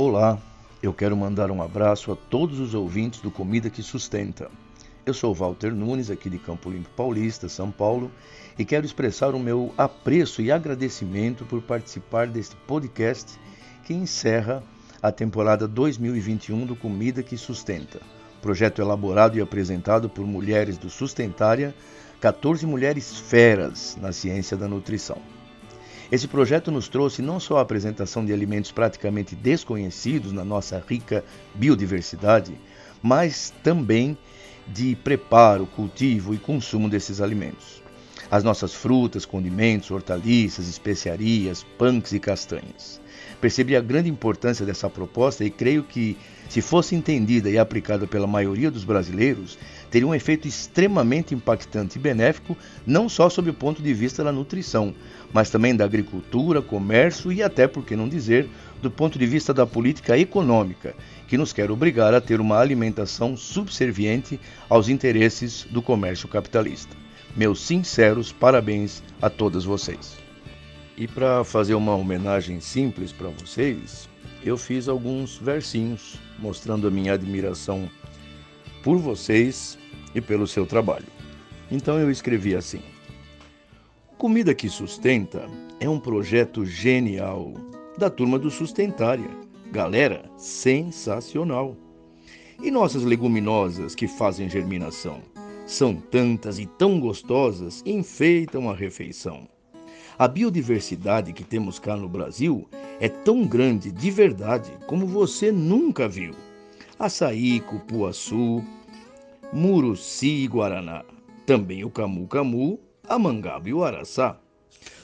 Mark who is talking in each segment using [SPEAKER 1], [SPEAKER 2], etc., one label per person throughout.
[SPEAKER 1] Olá, eu quero mandar um abraço a todos os ouvintes do Comida que Sustenta. Eu sou Walter Nunes, aqui de Campo Limpo Paulista, São Paulo, e quero expressar o meu apreço e agradecimento por participar deste podcast que encerra a temporada 2021 do Comida que Sustenta. Projeto elaborado e apresentado por mulheres do Sustentária, 14 mulheres feras na ciência da nutrição. Esse projeto nos trouxe não só a apresentação de alimentos praticamente desconhecidos na nossa rica biodiversidade, mas também de preparo, cultivo e consumo desses alimentos. As nossas frutas, condimentos, hortaliças, especiarias, punks e castanhas. Percebi a grande importância dessa proposta e creio que, se fosse entendida e aplicada pela maioria dos brasileiros, teria um efeito extremamente impactante e benéfico, não só sob o ponto de vista da nutrição, mas também da agricultura, comércio e até, por que não dizer, do ponto de vista da política econômica, que nos quer obrigar a ter uma alimentação subserviente aos interesses do comércio capitalista. Meus sinceros parabéns a todas vocês. E para fazer uma homenagem simples para vocês, eu fiz alguns versinhos mostrando a minha admiração por vocês e pelo seu trabalho. Então eu escrevi assim: Comida que Sustenta é um projeto genial da turma do Sustentária. Galera, sensacional! E nossas leguminosas que fazem germinação? São tantas e tão gostosas, enfeitam a refeição. A biodiversidade que temos cá no Brasil é tão grande de verdade como você nunca viu. Açaí, cupuaçu, muruci e guaraná. Também o camu-camu a mangaba e o araçá.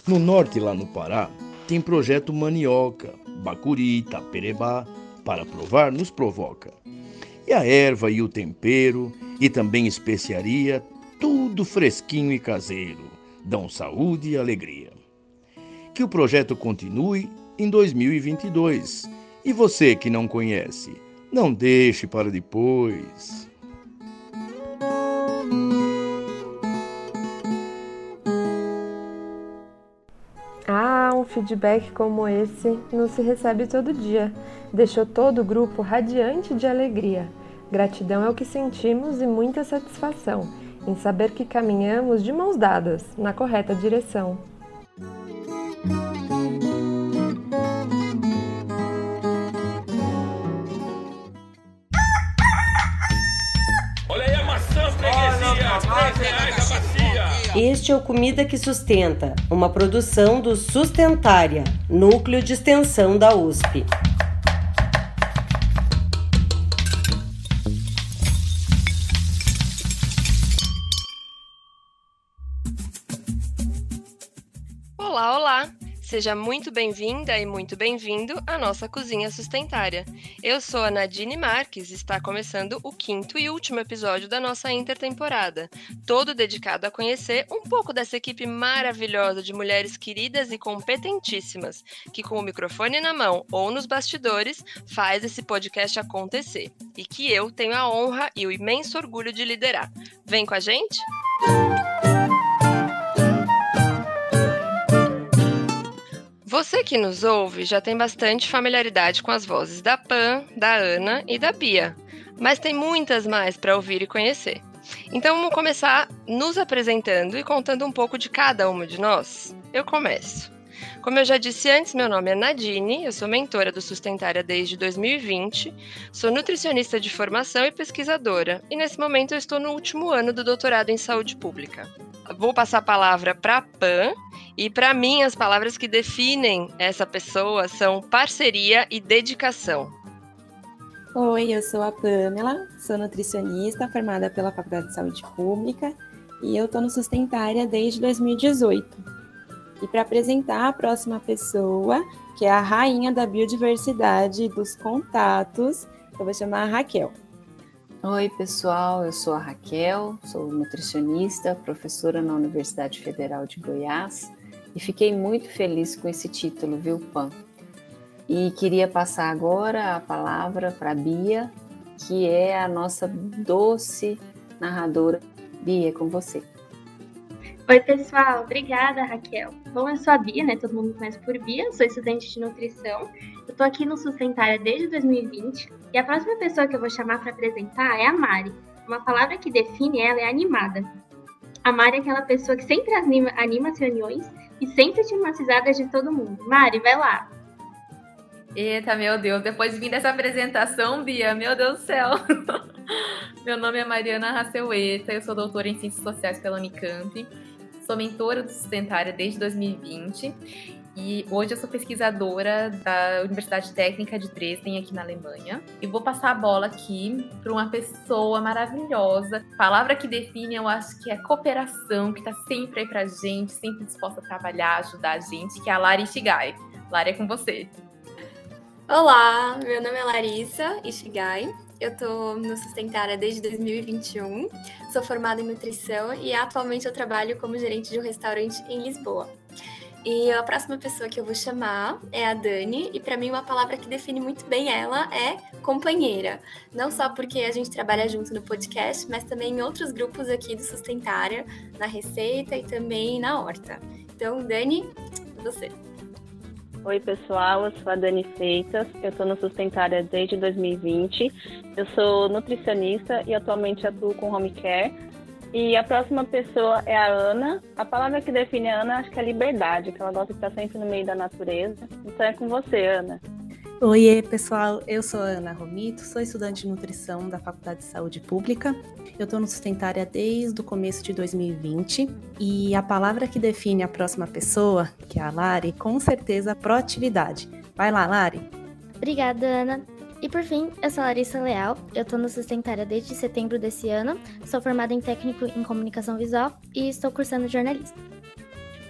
[SPEAKER 1] No norte, lá no Pará, tem projeto Manioca, Bacuri, Taperebá, para provar nos provoca. E a erva e o tempero, e também especiaria, tudo fresquinho e caseiro, dão saúde e alegria. Que o projeto continue em 2022. E você que não conhece, não deixe para depois.
[SPEAKER 2] feedback como esse não se recebe todo dia. Deixou todo o grupo radiante de alegria. Gratidão é o que sentimos e muita satisfação em saber que caminhamos de mãos dadas na correta direção.
[SPEAKER 3] Este é o Comida que Sustenta, uma produção do Sustentária, núcleo de extensão da USP.
[SPEAKER 4] Seja muito bem-vinda e muito bem-vindo à nossa cozinha sustentária. Eu sou a Nadine Marques e está começando o quinto e último episódio da nossa intertemporada, todo dedicado a conhecer um pouco dessa equipe maravilhosa de mulheres queridas e competentíssimas, que com o microfone na mão ou nos bastidores faz esse podcast acontecer e que eu tenho a honra e o imenso orgulho de liderar. Vem com a gente? Música Você que nos ouve já tem bastante familiaridade com as vozes da Pan, da Ana e da Bia, mas tem muitas mais para ouvir e conhecer. Então vamos começar nos apresentando e contando um pouco de cada uma de nós. Eu começo. Como eu já disse antes, meu nome é Nadine, eu sou mentora do Sustentária desde 2020, sou nutricionista de formação e pesquisadora, e nesse momento eu estou no último ano do doutorado em saúde pública. Vou passar a palavra para a Pan, e para mim, as palavras que definem essa pessoa são parceria e dedicação.
[SPEAKER 5] Oi, eu sou a Pamela, sou nutricionista formada pela Faculdade de Saúde Pública e eu estou no Sustentária desde 2018. E para apresentar a próxima pessoa, que é a rainha da biodiversidade dos contatos, eu vou chamar a Raquel.
[SPEAKER 6] Oi, pessoal, eu sou a Raquel, sou nutricionista, professora na Universidade Federal de Goiás e fiquei muito feliz com esse título, viu, Pan? E queria passar agora a palavra para Bia, que é a nossa doce narradora. Bia, é com você.
[SPEAKER 7] Oi, pessoal. Obrigada, Raquel. Bom, eu sou a Bia, né? Todo mundo me conhece por Bia. Sou estudante de nutrição. Eu tô aqui no Sustentária desde 2020. E a próxima pessoa que eu vou chamar para apresentar é a Mari. Uma palavra que define ela é animada. A Mari é aquela pessoa que sempre anima, anima as reuniões e sempre risadas de todo mundo. Mari, vai lá.
[SPEAKER 8] Eita, meu Deus, depois de vir dessa apresentação, Bia, meu Deus do céu. meu nome é Mariana Raceueta, eu sou doutora em Ciências Sociais pela Unicamp sou mentora do Sustentária desde 2020 e hoje eu sou pesquisadora da Universidade Técnica de Dresden, aqui na Alemanha. E vou passar a bola aqui para uma pessoa maravilhosa. Palavra que define, eu acho que é cooperação, que está sempre aí para gente, sempre disposta a trabalhar, ajudar a gente, que é a Lari Ishigai. Lari, é com você.
[SPEAKER 9] Olá, meu nome é Larissa Ishigai. Eu estou no Sustentária desde 2021, sou formada em nutrição e atualmente eu trabalho como gerente de um restaurante em Lisboa. E a próxima pessoa que eu vou chamar é a Dani, e para mim uma palavra que define muito bem ela é companheira. Não só porque a gente trabalha junto no podcast, mas também em outros grupos aqui do Sustentária, na Receita e também na Horta. Então, Dani, você.
[SPEAKER 10] Oi, pessoal, eu sou a Dani Feitas, eu estou no Sustentária desde 2020. Eu sou nutricionista e atualmente atuo com home care. E a próxima pessoa é a Ana. A palavra que define a Ana acho que é liberdade, que ela gosta de estar sempre no meio da natureza. Então é com você, Ana.
[SPEAKER 11] Oi, pessoal. Eu sou a Ana Romito, sou estudante de nutrição da Faculdade de Saúde Pública. Eu estou no Sustentária desde o começo de 2020 e a palavra que define a próxima pessoa, que é a Lari, com certeza proatividade. Vai lá, Lari.
[SPEAKER 12] Obrigada, Ana. E por fim, eu sou Larissa Leal, eu estou no Sustentária desde setembro desse ano, sou formada em técnico em comunicação visual e estou cursando jornalismo.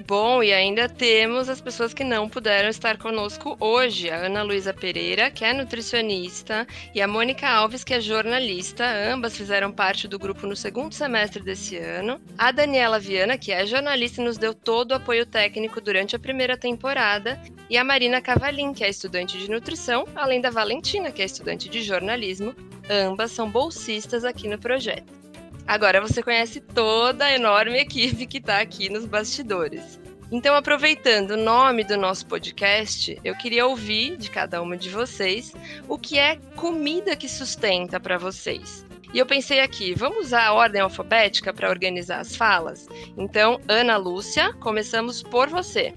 [SPEAKER 4] Bom, e ainda temos as pessoas que não puderam estar conosco hoje. A Ana Luísa Pereira, que é nutricionista, e a Mônica Alves, que é jornalista. Ambas fizeram parte do grupo no segundo semestre desse ano. A Daniela Viana, que é jornalista e nos deu todo o apoio técnico durante a primeira temporada. E a Marina Cavalim, que é estudante de nutrição, além da Valentina, que é estudante de jornalismo. Ambas são bolsistas aqui no projeto. Agora você conhece toda a enorme equipe que está aqui nos bastidores. Então, aproveitando o nome do nosso podcast, eu queria ouvir de cada uma de vocês o que é comida que sustenta para vocês. E eu pensei aqui, vamos usar a ordem alfabética para organizar as falas? Então, Ana Lúcia, começamos por você.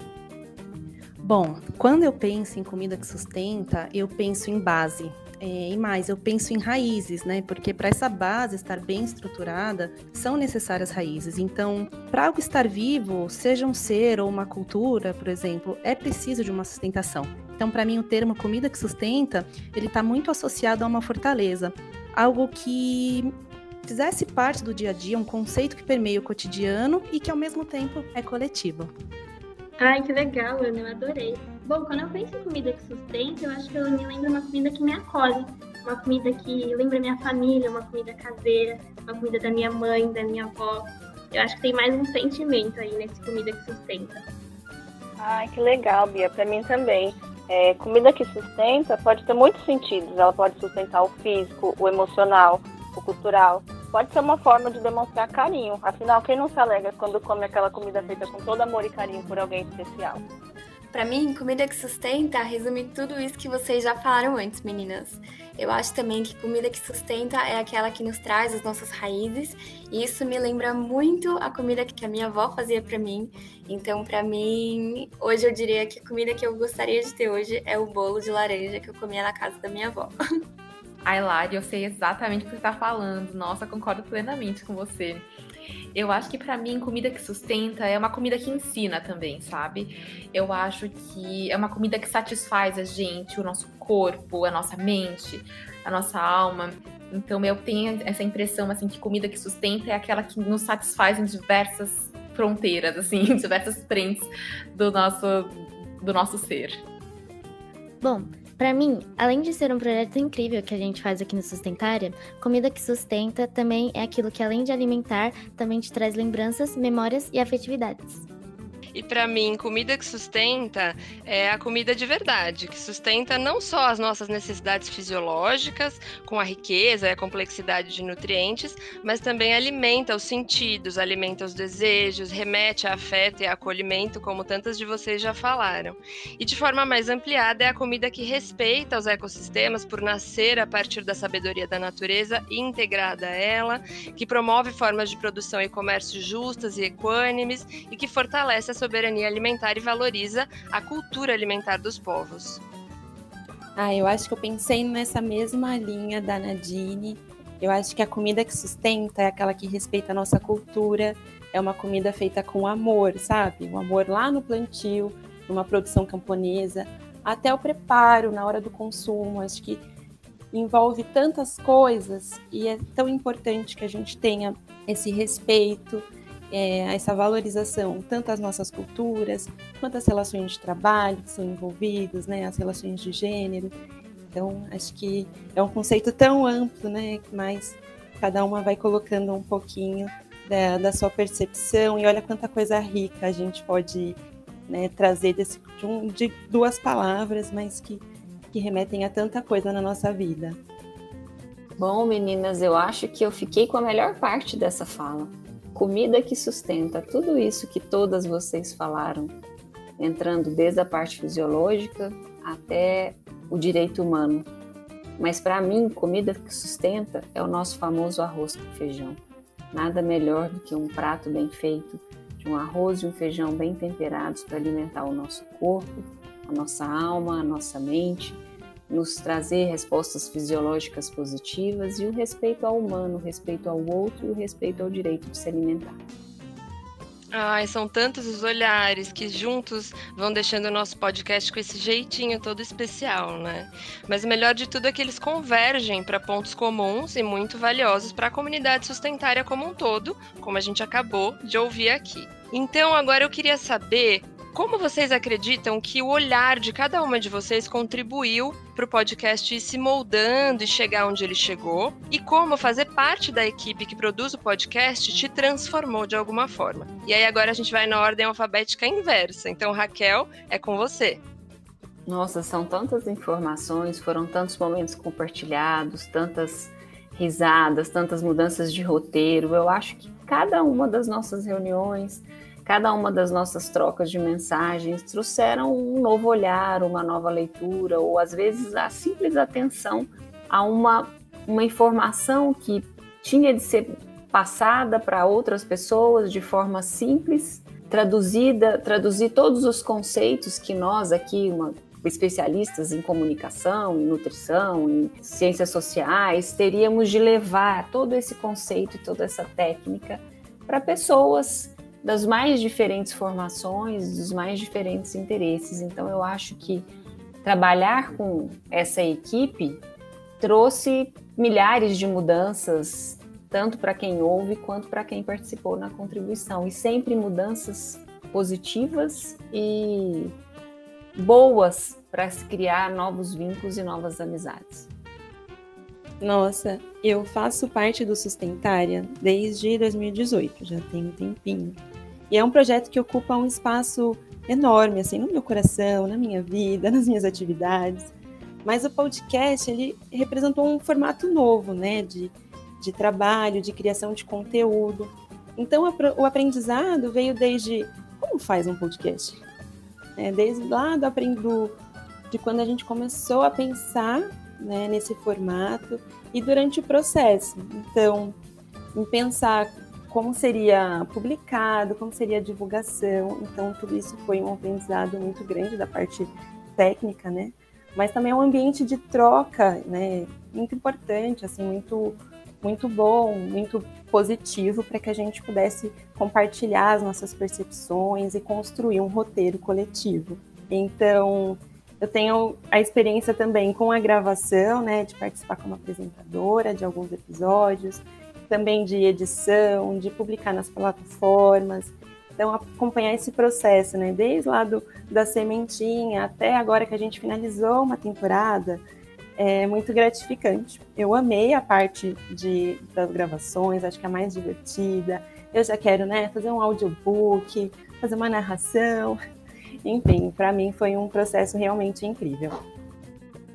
[SPEAKER 11] Bom, quando eu penso em comida que sustenta, eu penso em base, é, e mais, eu penso em raízes, né? Porque para essa base estar bem estruturada, são necessárias raízes. Então, para algo estar vivo, seja um ser ou uma cultura, por exemplo, é preciso de uma sustentação. Então, para mim, o termo comida que sustenta, ele está muito associado a uma fortaleza, algo que fizesse parte do dia a dia, um conceito que permeia o cotidiano e que ao mesmo tempo é coletivo.
[SPEAKER 7] Ai, que legal, Ana, eu adorei. Bom, quando eu penso em comida que sustenta, eu acho que eu me lembro uma comida que me acolhe. Uma comida que lembra minha família, uma comida caseira, uma comida da minha mãe, da minha avó. Eu acho que tem mais um sentimento aí nesse comida que sustenta.
[SPEAKER 10] Ai, que legal, Bia. Para mim também. É, comida que sustenta pode ter muitos sentidos. Ela pode sustentar o físico, o emocional, o cultural pode ser uma forma de demonstrar carinho. Afinal, quem não se alegra quando come aquela comida feita com todo amor e carinho por alguém especial?
[SPEAKER 9] Para mim, comida que sustenta resume tudo isso que vocês já falaram antes, meninas. Eu acho também que comida que sustenta é aquela que nos traz as nossas raízes, e isso me lembra muito a comida que a minha avó fazia para mim. Então, para mim, hoje eu diria que a comida que eu gostaria de ter hoje é o bolo de laranja que eu comia na casa da minha avó.
[SPEAKER 8] Lari, eu sei exatamente o que você está falando. Nossa, concordo plenamente com você. Eu acho que para mim comida que sustenta é uma comida que ensina também, sabe? Eu acho que é uma comida que satisfaz a gente, o nosso corpo, a nossa mente, a nossa alma. Então eu tenho essa impressão assim que comida que sustenta é aquela que nos satisfaz em diversas fronteiras, assim, em diversas frentes do nosso do nosso ser.
[SPEAKER 12] Bom, para mim, além de ser um projeto incrível que a gente faz aqui no Sustentária, comida que sustenta também é aquilo que, além de alimentar, também te traz lembranças, memórias e afetividades.
[SPEAKER 4] E para mim, comida que sustenta é a comida de verdade, que sustenta não só as nossas necessidades fisiológicas, com a riqueza e a complexidade de nutrientes, mas também alimenta os sentidos, alimenta os desejos, remete a afeto e a acolhimento, como tantas de vocês já falaram. E de forma mais ampliada, é a comida que respeita os ecossistemas por nascer a partir da sabedoria da natureza integrada a ela, que promove formas de produção e comércio justas e equânimes e que fortalece a soberania alimentar e valoriza a cultura alimentar dos povos.
[SPEAKER 5] Ah, eu acho que eu pensei nessa mesma linha da Nadine. Eu acho que a comida que sustenta é aquela que respeita a nossa cultura, é uma comida feita com amor, sabe? O amor lá no plantio, numa produção camponesa, até o preparo na hora do consumo. Acho que envolve tantas coisas e é tão importante que a gente tenha esse respeito, é, essa valorização, tanto às nossas culturas, quanto às relações de trabalho que são envolvidas, né, as relações de gênero. Então, acho que é um conceito tão amplo, né, mas cada uma vai colocando um pouquinho da, da sua percepção e olha quanta coisa rica a gente pode né, trazer desse, de, um, de duas palavras, mas que que remetem a tanta coisa na nossa vida.
[SPEAKER 6] Bom, meninas, eu acho que eu fiquei com a melhor parte dessa fala. Comida que sustenta tudo isso que todas vocês falaram, entrando desde a parte fisiológica até o direito humano. Mas para mim, comida que sustenta é o nosso famoso arroz com feijão. Nada melhor do que um prato bem feito, de um arroz e um feijão bem temperados para alimentar o nosso corpo, a nossa alma, a nossa mente, nos trazer respostas fisiológicas positivas e o respeito ao humano, o respeito ao outro e o respeito ao direito de se alimentar.
[SPEAKER 4] Ai, são tantos os olhares que juntos vão deixando o nosso podcast com esse jeitinho todo especial, né? Mas o melhor de tudo é que eles convergem para pontos comuns e muito valiosos para a comunidade sustentária como um todo, como a gente acabou de ouvir aqui. Então, agora eu queria saber como vocês acreditam que o olhar de cada uma de vocês contribuiu para o podcast ir se moldando e chegar onde ele chegou? E como fazer parte da equipe que produz o podcast te transformou de alguma forma? E aí agora a gente vai na ordem alfabética inversa. Então, Raquel, é com você.
[SPEAKER 6] Nossa, são tantas informações, foram tantos momentos compartilhados, tantas risadas, tantas mudanças de roteiro. Eu acho que cada uma das nossas reuniões Cada uma das nossas trocas de mensagens trouxeram um novo olhar, uma nova leitura, ou às vezes a simples atenção a uma, uma informação que tinha de ser passada para outras pessoas de forma simples, traduzida, traduzir todos os conceitos que nós aqui, uma, especialistas em comunicação, em nutrição, em ciências sociais, teríamos de levar todo esse conceito e toda essa técnica para pessoas das mais diferentes formações, dos mais diferentes interesses. Então, eu acho que trabalhar com essa equipe trouxe milhares de mudanças, tanto para quem ouve quanto para quem participou na contribuição, e sempre mudanças positivas e boas para se criar novos vínculos e novas amizades.
[SPEAKER 5] Nossa, eu faço parte do Sustentária desde 2018, já tem um tempinho. E é um projeto que ocupa um espaço enorme, assim, no meu coração, na minha vida, nas minhas atividades. Mas o podcast, ele representou um formato novo, né, de, de trabalho, de criação de conteúdo. Então, o aprendizado veio desde como faz um podcast? É, desde lá do, do, de quando a gente começou a pensar né, nesse formato e durante o processo. Então, em pensar como seria publicado, como seria a divulgação. Então, tudo isso foi um aprendizado muito grande da parte técnica, né? Mas também é um ambiente de troca, né? Muito importante, assim, muito, muito bom, muito positivo para que a gente pudesse compartilhar as nossas percepções e construir um roteiro coletivo. Então, eu tenho a experiência também com a gravação, né, de participar como apresentadora de alguns episódios, também de edição, de publicar nas plataformas. Então, acompanhar esse processo, né? Desde lá do, da sementinha até agora que a gente finalizou uma temporada, é muito gratificante. Eu amei a parte de, das gravações, acho que é a mais divertida. Eu já quero, né, fazer um audiobook, fazer uma narração. Enfim, para mim foi um processo realmente incrível.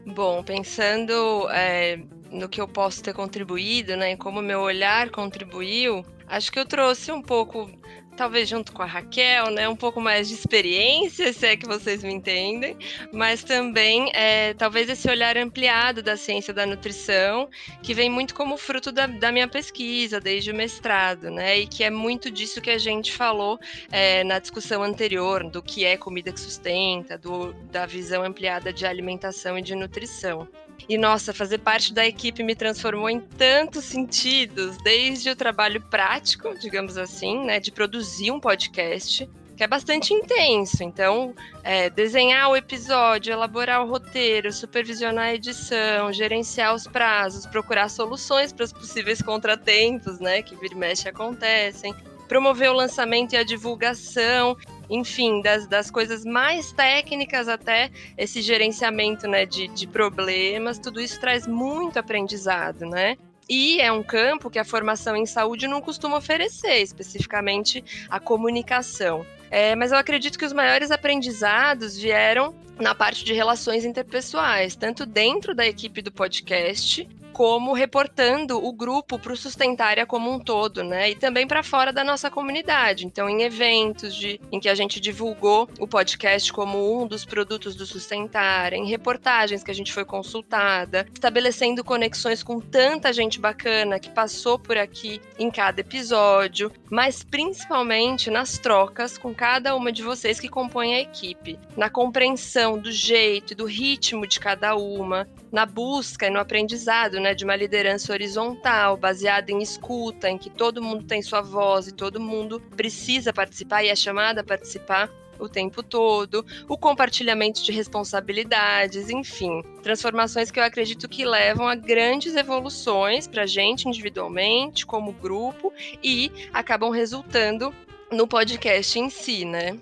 [SPEAKER 4] Bom, pensando é, no que eu posso ter contribuído, né, como meu olhar contribuiu, acho que eu trouxe um pouco talvez junto com a Raquel, né, um pouco mais de experiência, se é que vocês me entendem, mas também é, talvez esse olhar ampliado da ciência da nutrição, que vem muito como fruto da, da, minha pesquisa desde o mestrado, né, e que é muito disso que a gente falou é, na discussão anterior, do que é comida que sustenta, do, da visão ampliada de alimentação e de nutrição. E nossa, fazer parte da equipe me transformou em tantos sentidos, desde o trabalho prático, digamos assim, né, de produzir um podcast, que é bastante intenso. Então, é, desenhar o episódio, elaborar o roteiro, supervisionar a edição, gerenciar os prazos, procurar soluções para os possíveis contratempos, né, que vira e mexe acontecem, promover o lançamento e a divulgação enfim, das, das coisas mais técnicas até esse gerenciamento né, de, de problemas, tudo isso traz muito aprendizado, né? E é um campo que a formação em saúde não costuma oferecer, especificamente a comunicação. É, mas eu acredito que os maiores aprendizados vieram na parte de relações interpessoais, tanto dentro da equipe do podcast, como reportando o grupo para o Sustentária como um todo, né? E também para fora da nossa comunidade. Então, em eventos de, em que a gente divulgou o podcast como um dos produtos do Sustentária, em reportagens que a gente foi consultada, estabelecendo conexões com tanta gente bacana que passou por aqui em cada episódio, mas principalmente nas trocas com cada uma de vocês que compõem a equipe, na compreensão do jeito e do ritmo de cada uma, na busca e no aprendizado né, de uma liderança horizontal, baseada em escuta, em que todo mundo tem sua voz e todo mundo precisa participar e é chamado a participar o tempo todo, o compartilhamento de responsabilidades, enfim, transformações que eu acredito que levam a grandes evoluções para a gente individualmente, como grupo, e acabam resultando no podcast em si, né?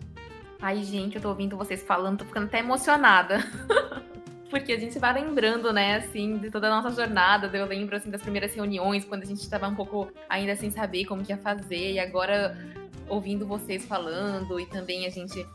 [SPEAKER 8] Ai, gente, eu tô ouvindo vocês falando, tô ficando até emocionada. porque a gente vai lembrando, né, assim, de toda a nossa jornada. Eu lembro, assim, das primeiras reuniões, quando a gente estava um pouco ainda sem saber como que ia fazer, e agora ouvindo vocês falando, e também a gente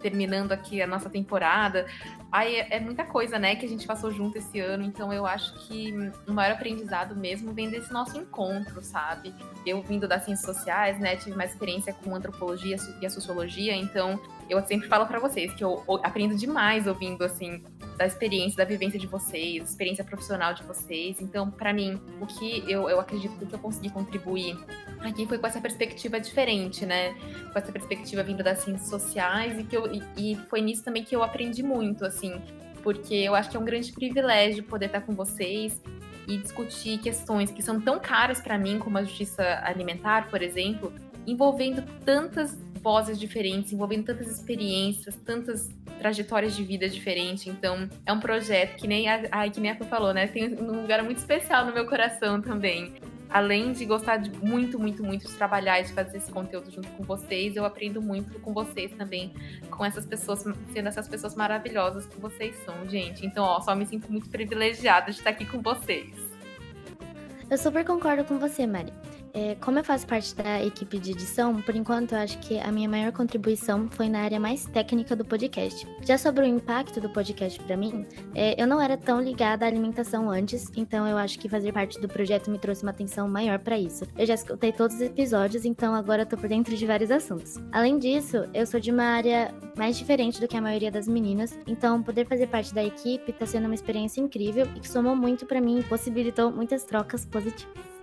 [SPEAKER 8] terminando aqui a nossa temporada. Aí é, é, muita coisa, né, que a gente passou junto esse ano, então eu acho que o maior aprendizado mesmo vem desse nosso encontro, sabe? Eu vindo das ciências sociais, né, tive mais experiência com antropologia e a sociologia, então eu sempre falo para vocês que eu aprendo demais ouvindo assim da experiência, da vivência de vocês, experiência profissional de vocês. Então, para mim, o que eu, eu acredito que eu consegui contribuir aqui foi com essa perspectiva diferente, né? Com essa perspectiva vinda das ciências sociais e que eu, e, e foi nisso também que eu aprendi muito, assim, porque eu acho que é um grande privilégio poder estar com vocês e discutir questões que são tão caras para mim, como a justiça alimentar, por exemplo, envolvendo tantas vozes diferentes, envolvendo tantas experiências, tantas trajetórias de vida diferentes. Então, é um projeto que nem a, a que nem a falou, né? Tem um lugar muito especial no meu coração também. Além de gostar de muito, muito, muito de trabalhar e de fazer esse conteúdo junto com vocês, eu aprendo muito com vocês também, com essas pessoas, sendo essas pessoas maravilhosas que vocês são, gente. Então, ó, só me sinto muito privilegiada de estar aqui com vocês.
[SPEAKER 12] Eu super concordo com você, Mari. É, como eu faço parte da equipe de edição, por enquanto eu acho que a minha maior contribuição foi na área mais técnica do podcast. Já sobre o impacto do podcast para mim, é, eu não era tão ligada à alimentação antes, então eu acho que fazer parte do projeto me trouxe uma atenção maior para isso. Eu já escutei todos os episódios, então agora eu tô por dentro de vários assuntos. Além disso, eu sou de uma área mais diferente do que a maioria das meninas, então poder fazer parte da equipe tá sendo uma experiência incrível e que somou muito para mim e possibilitou muitas trocas positivas.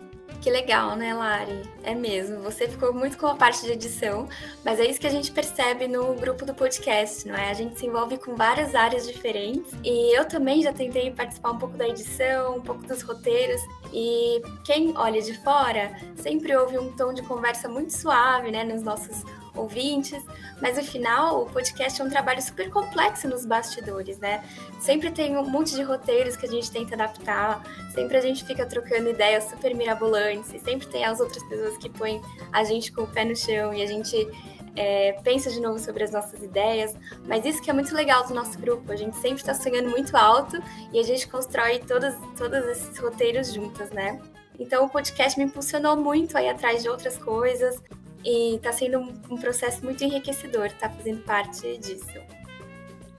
[SPEAKER 9] Que legal, né, Lari? É mesmo. Você ficou muito com a parte de edição, mas é isso que a gente percebe no grupo do podcast, não é? A gente se envolve com várias áreas diferentes e eu também já tentei participar um pouco da edição, um pouco dos roteiros. E quem olha de fora sempre ouve um tom de conversa muito suave, né, nos nossos ouvintes, mas no final o podcast é um trabalho super complexo nos bastidores, né? Sempre tem um monte de roteiros que a gente tenta adaptar, sempre a gente fica trocando ideias super mirabolantes, e sempre tem as outras pessoas que põem a gente com o pé no chão e a gente é, pensa de novo sobre as nossas ideias, mas isso que é muito legal do nosso grupo, a gente sempre está sonhando muito alto e a gente constrói todos, todos esses roteiros juntas, né? Então o podcast me impulsionou muito aí atrás de outras coisas, e está sendo um, um, processo muito enriquecedor, estar tá fazendo parte disso.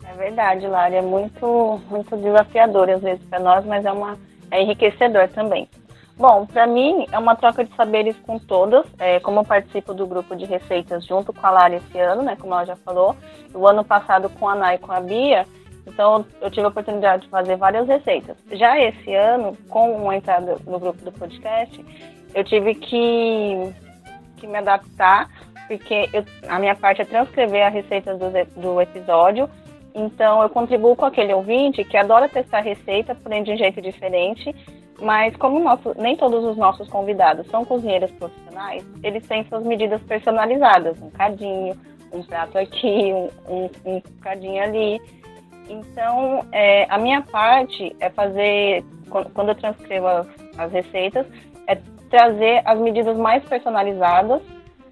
[SPEAKER 10] É verdade, Lara, é muito, muito desafiador às vezes para nós, mas é, uma, é enriquecedor também. Bom, para mim é uma troca de saberes com todas. É, como eu participo do grupo de receitas junto com a Lara esse ano, né, como ela já falou, o ano passado com a Ana e com a Bia, então eu tive a oportunidade de fazer várias receitas. Já esse ano, com a entrada no grupo do podcast, eu tive que, que me adaptar, porque eu, a minha parte é transcrever a receita do, do episódio. Então eu contribuo com aquele ouvinte que adora testar receita, porém de um jeito diferente mas como nosso, nem todos os nossos convidados são cozinheiros profissionais, eles têm suas medidas personalizadas, um cadinho, um prato aqui, um, um, um cadinho ali. Então, é, a minha parte é fazer, quando eu transcrevo as, as receitas, trazer as medidas mais personalizadas,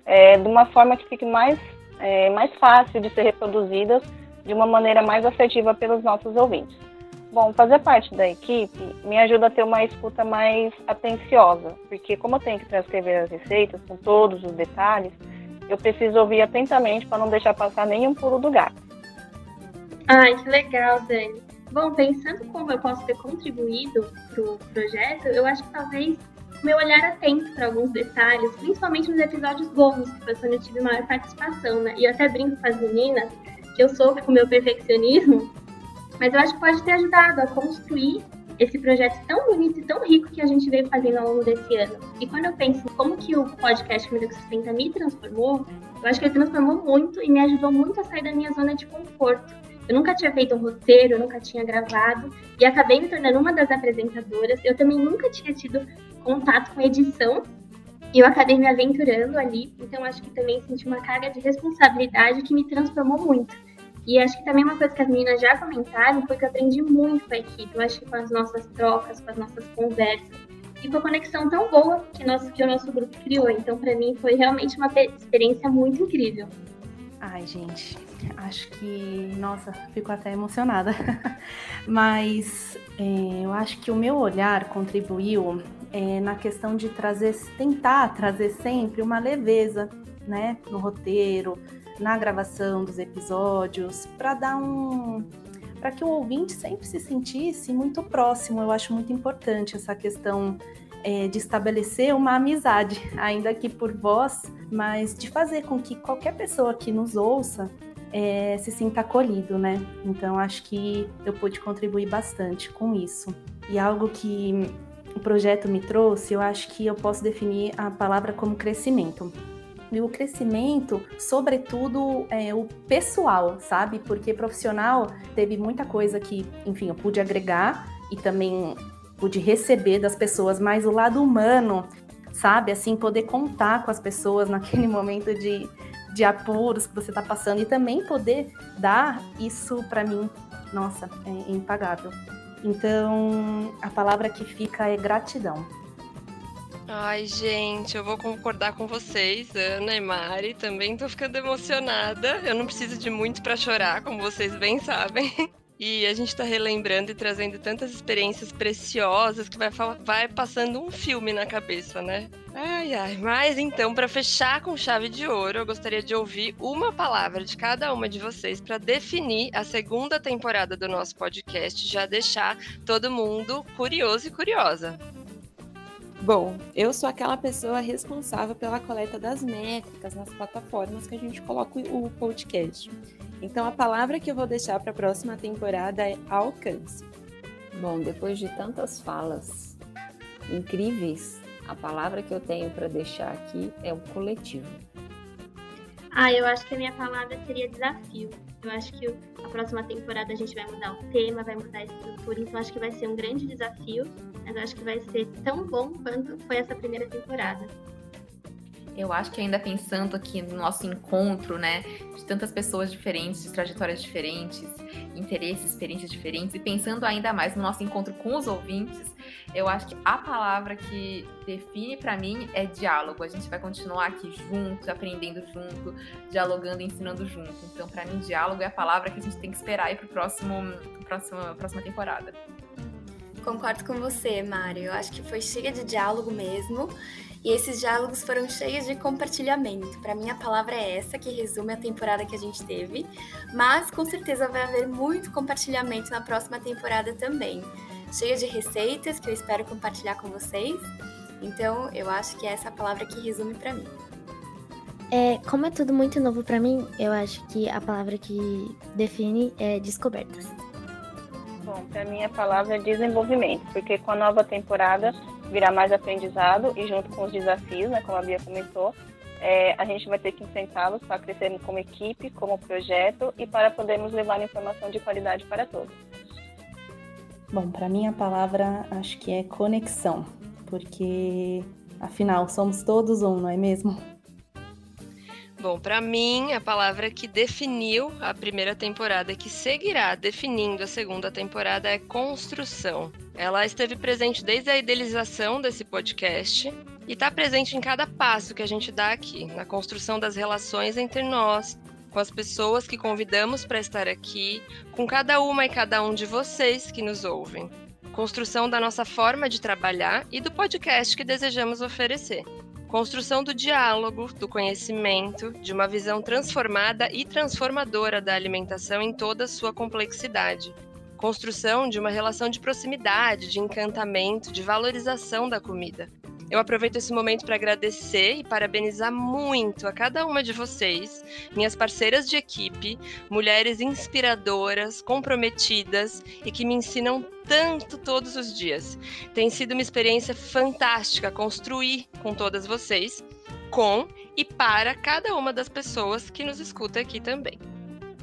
[SPEAKER 10] é, de uma forma que fique mais, é, mais fácil de ser reproduzidas de uma maneira mais assertiva pelos nossos ouvintes. Bom, fazer parte da equipe me ajuda a ter uma escuta mais atenciosa, porque como eu tenho que transcrever as receitas com todos os detalhes, eu preciso ouvir atentamente para não deixar passar nenhum pulo do gato.
[SPEAKER 7] Ai, que legal, Dani. Bom, pensando como eu posso ter contribuído para o projeto, eu acho que talvez meu olhar atento para alguns detalhes, principalmente nos episódios bônus, que foi quando eu tive maior participação, né? E eu até brinco com as meninas que eu sofro com meu perfeccionismo, mas eu acho que pode ter ajudado a construir esse projeto tão bonito e tão rico que a gente veio fazendo ao longo desse ano. E quando eu penso como que o podcast Comida que Sustenta me transformou, eu acho que ele transformou muito e me ajudou muito a sair da minha zona de conforto. Eu nunca tinha feito um roteiro, eu nunca tinha gravado e acabei me tornando uma das apresentadoras. Eu também nunca tinha tido contato com edição e eu acabei me aventurando ali. Então acho que também senti uma carga de responsabilidade que me transformou muito. E acho que também uma coisa que as meninas já comentaram foi que eu aprendi muito com a equipe. Eu acho que com as nossas trocas, com as nossas conversas. E com a conexão tão boa que, nosso, que o nosso grupo criou. Então, para mim, foi realmente uma experiência muito incrível.
[SPEAKER 11] Ai, gente, acho que. Nossa, fico até emocionada. Mas é, eu acho que o meu olhar contribuiu é, na questão de trazer, tentar trazer sempre uma leveza, né, no roteiro, na gravação dos episódios, para dar um para que o ouvinte sempre se sentisse muito próximo. Eu acho muito importante essa questão é, de estabelecer uma amizade, ainda que por voz, mas de fazer com que qualquer pessoa que nos ouça é, se sinta acolhido, né? Então acho que eu pude contribuir bastante com isso. E algo que o projeto me trouxe, eu acho que eu posso definir a palavra como crescimento e o crescimento, sobretudo é, o pessoal, sabe? Porque profissional teve muita coisa que, enfim, eu pude agregar e também pude receber das pessoas, mas o lado humano, sabe? Assim, poder contar com as pessoas naquele momento de, de apuros que você está passando e também poder dar isso para mim, nossa, é impagável. Então, a palavra que fica é gratidão.
[SPEAKER 4] Ai, gente, eu vou concordar com vocês, Ana e Mari. Também tô ficando emocionada. Eu não preciso de muito para chorar, como vocês bem sabem. E a gente tá relembrando e trazendo tantas experiências preciosas que vai, vai passando um filme na cabeça, né? Ai, ai. Mas então, para fechar com chave de ouro, eu gostaria de ouvir uma palavra de cada uma de vocês para definir a segunda temporada do nosso podcast, já deixar todo mundo curioso e curiosa.
[SPEAKER 5] Bom, eu sou aquela pessoa responsável pela coleta das métricas nas plataformas que a gente coloca o podcast. Então, a palavra que eu vou deixar para a próxima temporada é alcance.
[SPEAKER 6] Bom, depois de tantas falas incríveis, a palavra que eu tenho para deixar aqui é o coletivo.
[SPEAKER 7] Ah, eu acho que a minha palavra seria desafio. Eu acho que a próxima temporada a gente vai mudar o tema, vai mudar a estrutura, então acho que vai ser um grande desafio, mas acho que vai ser tão bom quanto foi essa primeira temporada.
[SPEAKER 8] Eu acho que ainda pensando aqui no nosso encontro, né, de tantas pessoas diferentes, de trajetórias diferentes, interesses, experiências diferentes, e pensando ainda mais no nosso encontro com os ouvintes, eu acho que a palavra que define para mim é diálogo. A gente vai continuar aqui juntos, aprendendo junto, dialogando, ensinando junto. Então, para mim, diálogo é a palavra que a gente tem que esperar aí para próximo, próxima, próxima temporada.
[SPEAKER 9] Concordo com você, Mário. Eu acho que foi cheia de diálogo mesmo. E esses diálogos foram cheios de compartilhamento. Para mim, a palavra é essa que resume a temporada que a gente teve, mas com certeza vai haver muito compartilhamento na próxima temporada também. Cheia de receitas que eu espero compartilhar com vocês. Então, eu acho que é essa a palavra que resume para mim.
[SPEAKER 12] É, como é tudo muito novo para mim, eu acho que a palavra que define é descobertas.
[SPEAKER 10] Bom, para mim a palavra é desenvolvimento, porque com a nova temporada virá mais aprendizado e junto com os desafios, né, como a Bia comentou, é, a gente vai ter que enfrentá-los para crescermos como equipe, como projeto e para podermos levar informação de qualidade para todos.
[SPEAKER 11] Bom, para mim a palavra acho que é conexão, porque afinal somos todos um, não é mesmo?
[SPEAKER 4] Bom, para mim, a palavra que definiu a primeira temporada, que seguirá definindo a segunda temporada, é construção. Ela esteve presente desde a idealização desse podcast e está presente em cada passo que a gente dá aqui, na construção das relações entre nós, com as pessoas que convidamos para estar aqui, com cada uma e cada um de vocês que nos ouvem. Construção da nossa forma de trabalhar e do podcast que desejamos oferecer. Construção do diálogo, do conhecimento, de uma visão transformada e transformadora da alimentação em toda a sua complexidade. Construção de uma relação de proximidade, de encantamento, de valorização da comida. Eu aproveito esse momento para agradecer e parabenizar muito a cada uma de vocês, minhas parceiras de equipe, mulheres inspiradoras, comprometidas e que me ensinam tanto todos os dias. Tem sido uma experiência fantástica construir com todas vocês, com e para cada uma das pessoas que nos escuta aqui também.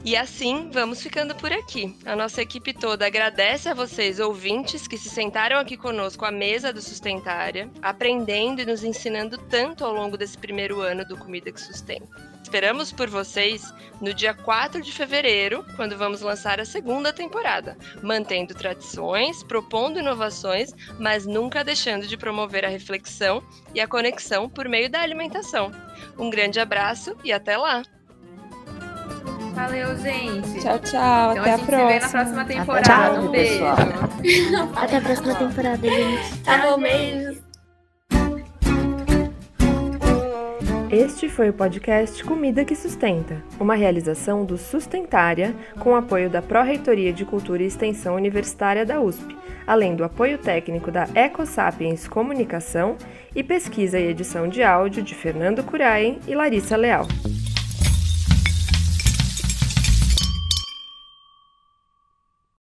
[SPEAKER 4] E assim, vamos ficando por aqui. A nossa equipe toda agradece a vocês, ouvintes, que se sentaram aqui conosco à mesa do Sustentária, aprendendo e nos ensinando tanto ao longo desse primeiro ano do Comida que Sustenta. Esperamos por vocês no dia 4 de fevereiro, quando vamos lançar a segunda temporada, mantendo tradições, propondo inovações, mas nunca deixando de promover a reflexão e a conexão por meio da alimentação. Um grande abraço e até lá!
[SPEAKER 8] Valeu, gente.
[SPEAKER 5] Tchau, tchau.
[SPEAKER 8] Então
[SPEAKER 5] Até
[SPEAKER 8] a
[SPEAKER 5] a
[SPEAKER 8] gente
[SPEAKER 5] próxima.
[SPEAKER 8] se vê na próxima temporada.
[SPEAKER 12] Tchau,
[SPEAKER 8] um beijo.
[SPEAKER 12] Até a próxima temporada, gente.
[SPEAKER 9] Tá bom, beijos.
[SPEAKER 2] Este foi o podcast Comida que Sustenta, uma realização do Sustentária, com apoio da Pró-Reitoria de Cultura e Extensão Universitária da USP, além do apoio técnico da EcoSapiens Comunicação e pesquisa e edição de áudio de Fernando Curaien e Larissa Leal.